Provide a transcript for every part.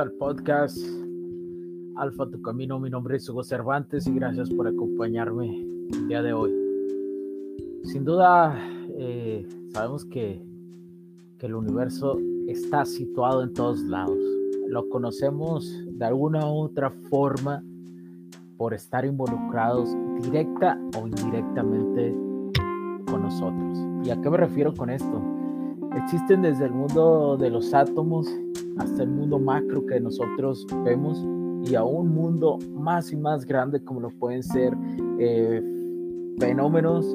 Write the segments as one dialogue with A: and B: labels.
A: Al podcast Alfa Tu Camino. Mi nombre es Hugo Cervantes y gracias por acompañarme el día de hoy. Sin duda, eh, sabemos que, que el universo está situado en todos lados. Lo conocemos de alguna u otra forma por estar involucrados directa o indirectamente con nosotros. ¿Y a qué me refiero con esto? Existen desde el mundo de los átomos hasta el mundo macro que nosotros vemos y a un mundo más y más grande como lo pueden ser eh, fenómenos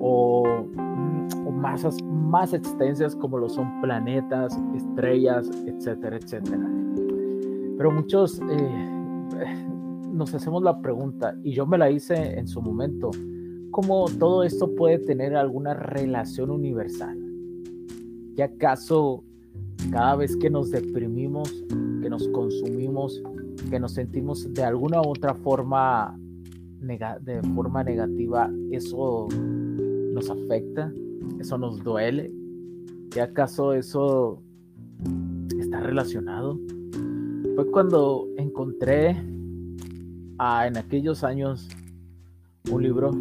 A: o, o, masas más extensas como lo son planetas, estrellas, etcétera, etcétera. Pero muchos eh, nos hacemos la pregunta, y yo me la hice en su momento, ¿cómo todo esto puede tener alguna relación universal? ¿Y acaso cada vez que nos deprimimos, que nos consumimos, que nos sentimos de alguna u otra forma de forma negativa, eso nos afecta, eso nos duele. ¿Y acaso eso está relacionado? Fue cuando encontré en aquellos años un libro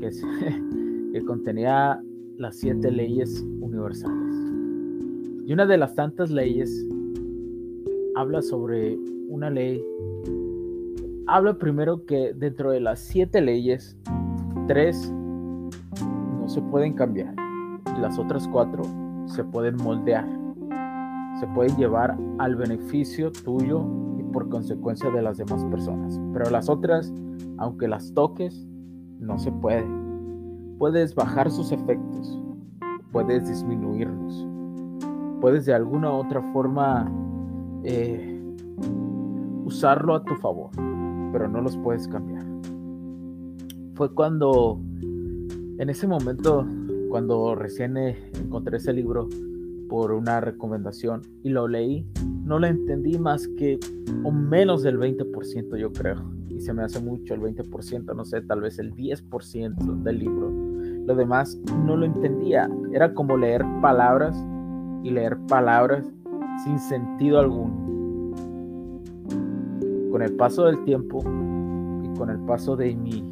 A: que contenía las siete leyes universales. Y una de las tantas leyes habla sobre una ley. Habla primero que dentro de las siete leyes, tres no se pueden cambiar las otras cuatro se pueden moldear. Se pueden llevar al beneficio tuyo y por consecuencia de las demás personas. Pero las otras, aunque las toques, no se puede. Puedes bajar sus efectos, puedes disminuirlos puedes de alguna u otra forma eh, usarlo a tu favor, pero no los puedes cambiar. Fue cuando, en ese momento, cuando recién encontré ese libro por una recomendación y lo leí, no lo entendí más que o menos del 20% yo creo. Y se me hace mucho el 20%, no sé, tal vez el 10% del libro. Lo demás no lo entendía. Era como leer palabras y leer palabras sin sentido alguno. Con el paso del tiempo y con el paso de mi,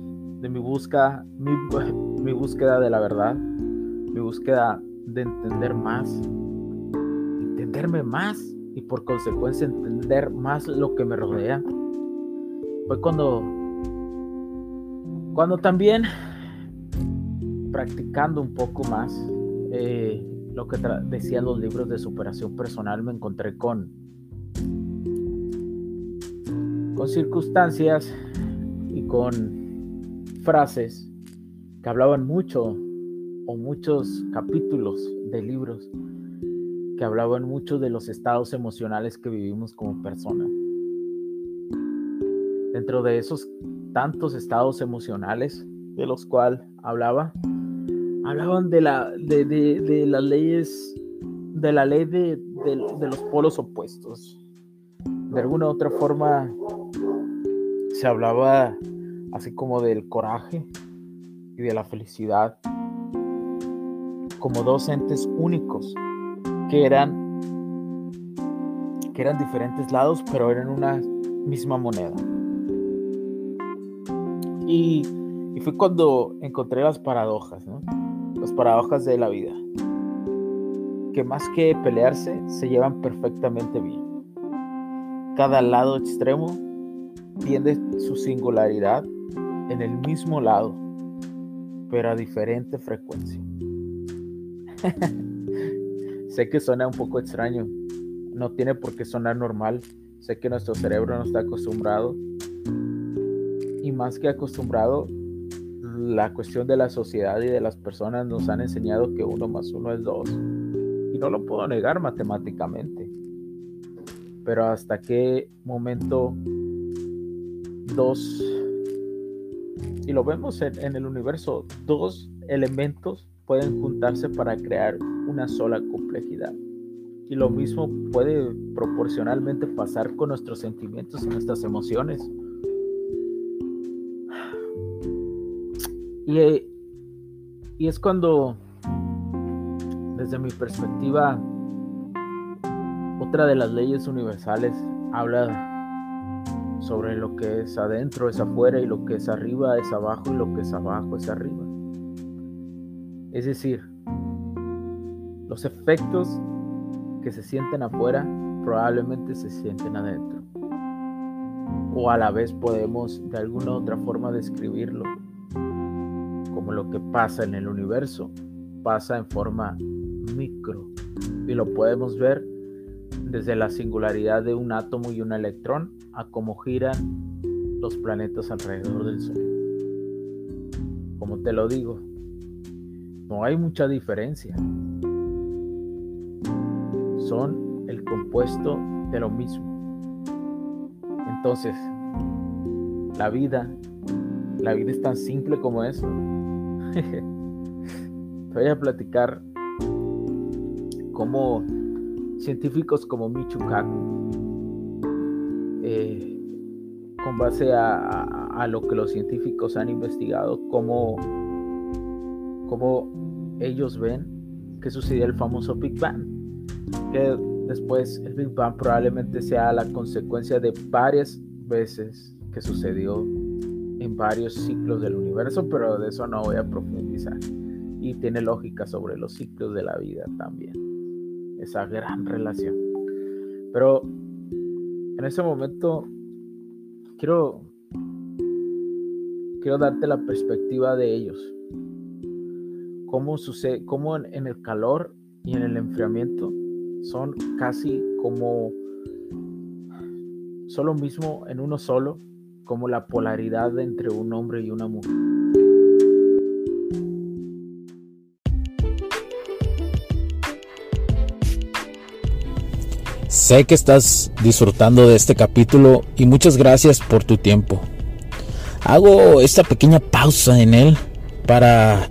A: de mi búsqueda, mi, mi búsqueda de la verdad, mi búsqueda de entender más, entenderme más y por consecuencia entender más lo que me rodea, fue cuando, cuando también practicando un poco más, eh, lo que decían los libros de superación personal, me encontré con, con circunstancias y con frases que hablaban mucho o muchos capítulos de libros que hablaban mucho de los estados emocionales que vivimos como personas. Dentro de esos tantos estados emocionales de los cuales hablaba, hablaban de, la, de, de, las leyes, de la ley de, de, los polos opuestos. De alguna u otra forma se hablaba así como del coraje y de la felicidad como dos entes únicos que eran que eran diferentes lados pero eran una misma moneda y, y fue cuando encontré las paradojas ¿no? Las paradojas de la vida, que más que pelearse se llevan perfectamente bien. Cada lado extremo tiene su singularidad en el mismo lado, pero a diferente frecuencia. sé que suena un poco extraño, no tiene por qué sonar normal, sé que nuestro cerebro no está acostumbrado y más que acostumbrado, la cuestión de la sociedad y de las personas nos han enseñado que uno más uno es dos y no lo puedo negar matemáticamente. Pero hasta qué momento dos, y lo vemos en, el universo, dos elementos pueden juntarse para crear una sola complejidad. Y lo mismo puede proporcionalmente pasar con nuestros sentimientos y nuestras emociones. Y, es cuando desde mi perspectiva, otra de las leyes universales habla sobre lo que es adentro es afuera y lo que es arriba es abajo y lo que es abajo es arriba. Es decir, los efectos que se sienten afuera probablemente se sienten adentro. O a la vez podemos de alguna otra forma describirlo lo que pasa en el universo pasa en forma micro y lo podemos ver desde la singularidad de un átomo y un electrón a cómo giran los planetas alrededor del Sol. Como te lo digo, no hay mucha diferencia. Son el compuesto de lo mismo. Entonces, la vida, la vida es tan simple como eso. Te voy a platicar cómo científicos como Michu Kaku, eh, con base a, lo que los científicos han investigado, cómo, cómo ellos ven que sucedió el famoso Big Bang, que después el Big Bang probablemente sea la consecuencia de varias veces que sucedió en varios ciclos del universo, pero de eso no voy a profundizar. Y tiene lógica sobre los ciclos de la vida también esa gran relación. Pero en ese momento quiero quiero darte la perspectiva de ellos. Cómo sucede, cómo en, el calor y en el enfriamiento son casi como solo mismo en uno solo, como la polaridad entre un hombre y una mujer.
B: Sé que estás disfrutando de este capítulo y muchas gracias por tu tiempo. Hago esta pequeña pausa en él para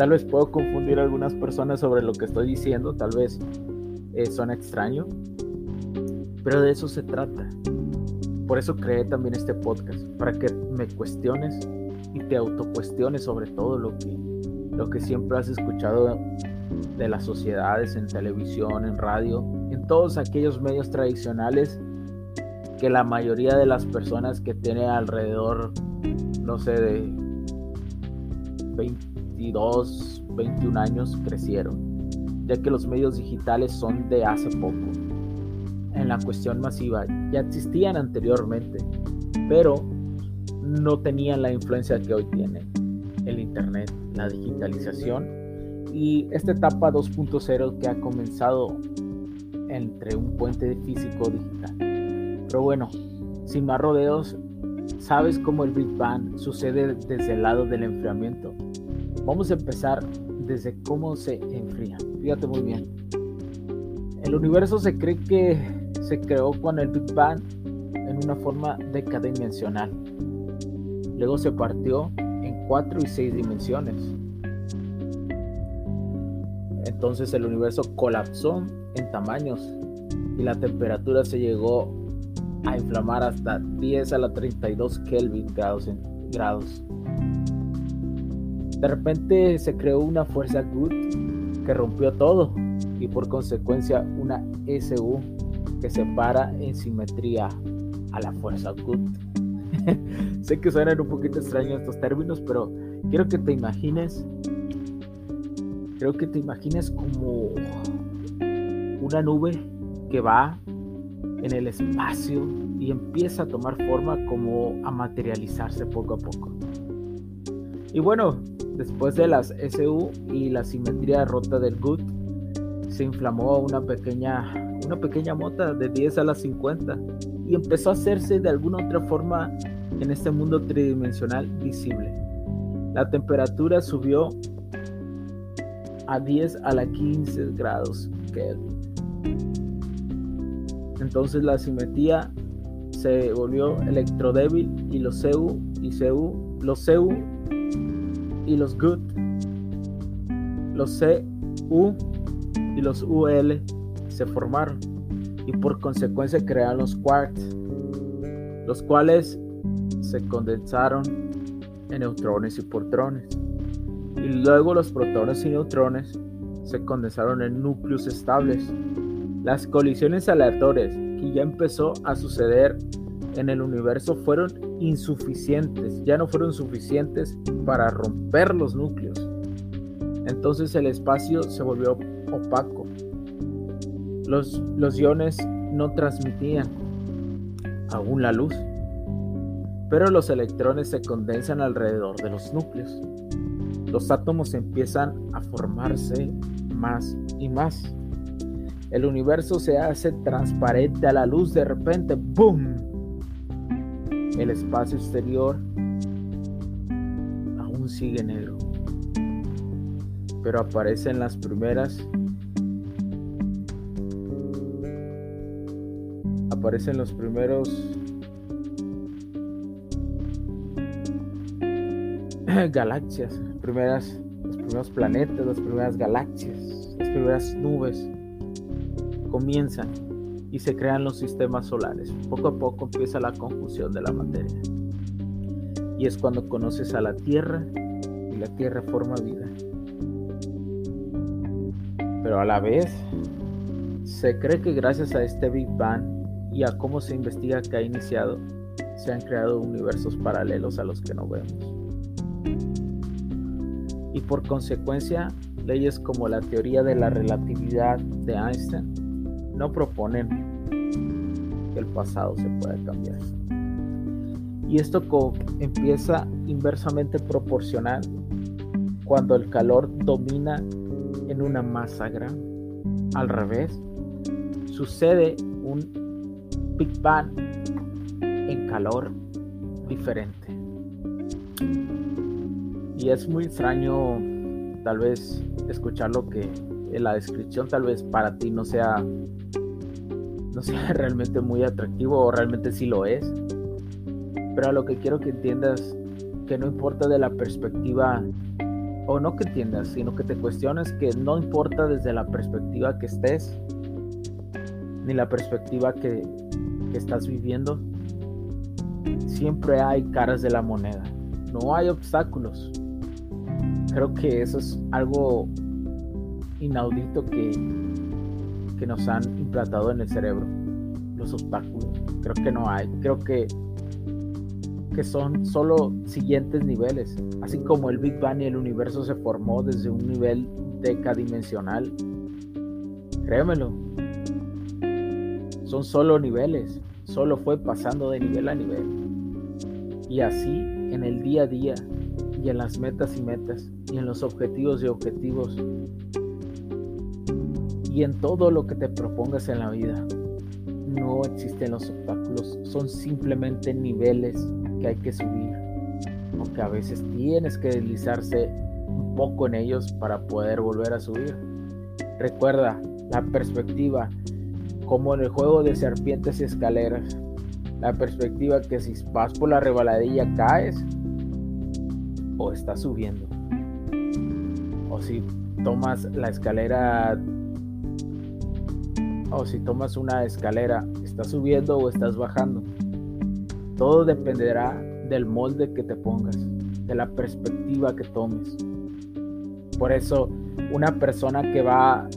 A: tal vez puedo confundir a algunas personas sobre lo que estoy diciendo, tal vez eh, suena extraño, pero de eso se trata. Por eso creé también este podcast, para que me cuestiones y te autocuestiones sobre todo lo que, lo que siempre has escuchado de las sociedades en televisión, en radio, en todos aquellos medios tradicionales que la mayoría de las personas que tiene alrededor, no sé, de 22, 21 años crecieron, ya que los medios digitales son de hace poco. En la cuestión masiva ya existían anteriormente, pero no tenían la influencia que hoy tiene el Internet, la digitalización y esta etapa 2.0 que ha comenzado entre un puente físico digital. Pero bueno, sin más rodeos, ¿sabes cómo el Big Bang sucede desde el lado del enfriamiento? Vamos a empezar desde cómo se enfría. Fíjate muy bien. El universo se cree que se creó con el Big Bang en una forma decadimensional. luego se partió en cuatro y seis dimensiones. Entonces el universo colapsó en tamaños y la temperatura se llegó a inflamar hasta 10 a la 32 Kelvin grados. grados. De repente se creó una fuerza good que rompió todo y por consecuencia una SU que separa en simetría a la fuerza good. sé que suenan un poquito extraños estos términos, pero quiero que te imagines, creo que te imagines como una nube que va en el espacio y empieza a tomar forma como a materializarse poco a poco. Y bueno, después de las SU y la simetría rota del GUT, se inflamó una pequeña, una pequeña mota de 10 a las 50 y empezó a hacerse de alguna otra forma en este mundo tridimensional visible. La temperatura subió a 10 a la 15 grados Kelvin. Entonces la simetría se volvió electrodébil y los CU y CU, los CU y los GUT, los CU y los UL se formaron y por consecuencia crearon los quarks, los cuales se condensaron en neutrones y protones. Y luego los protones y neutrones se condensaron en núcleos estables las colisiones aleatorias que ya empezó a suceder en el universo fueron insuficientes, ya no fueron suficientes para romper los núcleos. Entonces el espacio se volvió opaco. Los, los iones no transmitían aún la luz, pero los electrones se condensan alrededor de los núcleos. Los átomos empiezan a formarse más y más el universo se hace transparente a la luz de repente, ¡boom! El espacio exterior aún sigue negro, pero aparecen las primeras aparecen los primeros galaxias, primeras, los primeros planetas, las primeras galaxias, las primeras nubes comienzan y se crean los sistemas solares. Poco a poco empieza la confusión de la materia. Y es cuando conoces a la Tierra y la Tierra forma vida. Pero a la vez, se cree que gracias a este Big Bang y a cómo se investiga que ha iniciado, se han creado universos paralelos a los que no vemos. Y por consecuencia, leyes como la teoría de la relatividad de Einstein no proponen que el pasado se pueda cambiar. Y esto empieza inversamente proporcional cuando el calor domina en una masa grande. Al revés, sucede un Big Bang en calor diferente. Y es muy extraño tal vez escuchar lo que en la descripción tal vez para ti no sea no sea realmente muy atractivo o realmente sí lo es. Pero a lo que quiero que entiendas que no importa de la perspectiva o no que entiendas, sino que te cuestiones que no importa desde la perspectiva que estés ni la perspectiva que, que estás viviendo, siempre hay caras de la moneda, no hay obstáculos. Creo que eso es algo inaudito que, que nos han implantado en el cerebro, los obstáculos. Creo que no hay, creo que, que son solo siguientes niveles. Así como el Big Bang y el universo se formó desde un nivel decadimensional, créemelo, son solo niveles, solo fue pasando de nivel a nivel. Y así en el día a día y en las metas y metas y en los objetivos y objetivos y en todo lo que te propongas en la vida. No existen los obstáculos, son simplemente niveles que hay que subir, aunque a veces tienes que deslizarse un poco en ellos para poder volver a subir. Recuerda la perspectiva, como en el juego de serpientes y escaleras, la perspectiva que si vas por la rebaladilla caes, o está subiendo. O si tomas la escalera o si tomas una escalera, ¿estás subiendo o estás bajando? Todo dependerá del molde que te pongas, de la perspectiva que tomes. Por eso, una persona que va,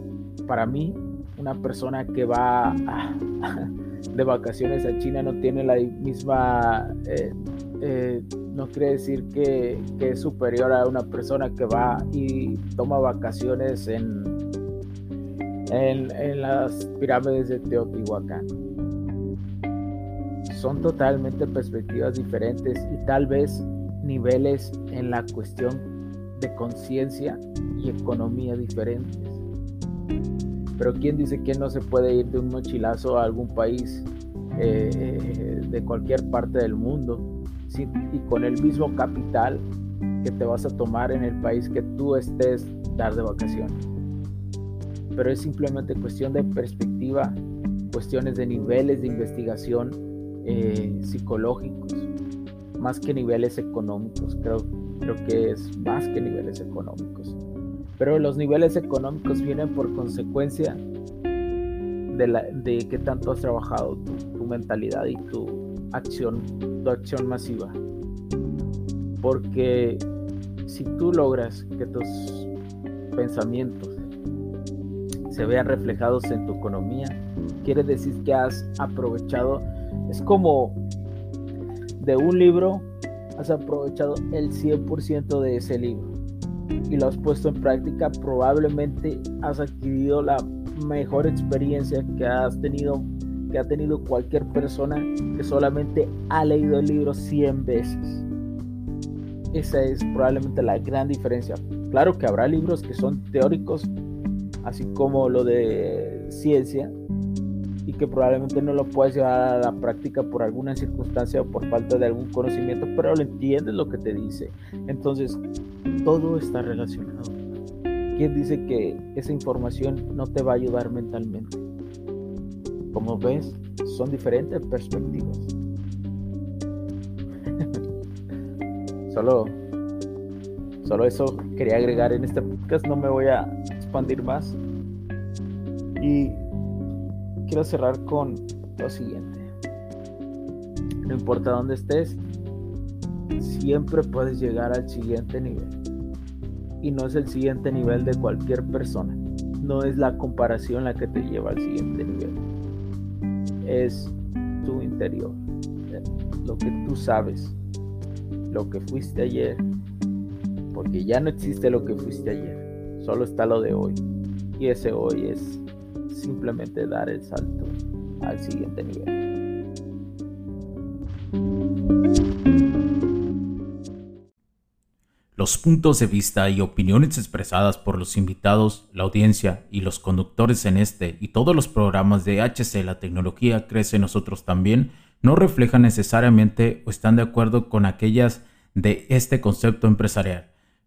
A: para mí, una persona que va de vacaciones a China no tiene la misma, eh, eh, no quiere decir que, es superior a una persona que va y toma vacaciones en, en, las pirámides de Teotihuacán. Son totalmente perspectivas diferentes y tal vez niveles en la cuestión de conciencia y economía diferentes. Pero ¿quién dice que no se puede ir de un mochilazo a algún país eh, de cualquier parte del mundo y con el mismo capital que te vas a tomar en el país que tú estés dar de vacaciones? Pero es simplemente cuestión de perspectiva, cuestiones de niveles de investigación eh, psicológicos, más que niveles económicos. Creo, creo que es más que niveles económicos. Pero los niveles económicos vienen por consecuencia de, la, de qué tanto has trabajado tu, mentalidad y tu acción, tu acción masiva. Porque si tú logras que tus pensamientos se vean reflejados en tu economía, quiere decir que has aprovechado, es como de un libro, has aprovechado el 100% de ese libro y lo has puesto en práctica, probablemente has adquirido la mejor experiencia que has tenido que ha tenido cualquier persona que solamente ha leído el libro 100 veces. Esa es probablemente la gran diferencia. Claro que habrá libros que son teóricos, así como lo de ciencia, y que probablemente no lo puedes llevar a la práctica por alguna circunstancia o por falta de algún conocimiento, pero lo entiendes lo que te dice. Entonces, todo está relacionado. ¿Quién dice que esa información no te va a ayudar mentalmente? Como ves, son diferentes perspectivas. solo, solo eso quería agregar en este podcast. No me voy a expandir más. Y quiero cerrar con lo siguiente. No importa dónde estés, siempre puedes llegar al siguiente nivel. Y no es el siguiente nivel de cualquier persona. No es la comparación la que te lleva al siguiente nivel. Es tu interior. Lo que tú sabes. Lo que fuiste ayer. Porque ya no existe lo que fuiste ayer. Solo está lo de hoy. Y ese hoy es simplemente dar el salto al siguiente nivel.
B: Los puntos de vista y opiniones expresadas por los invitados, la audiencia y los conductores en este y todos los programas de HC La Tecnología Crece Nosotros también no reflejan necesariamente o están de acuerdo con aquellas de este concepto empresarial,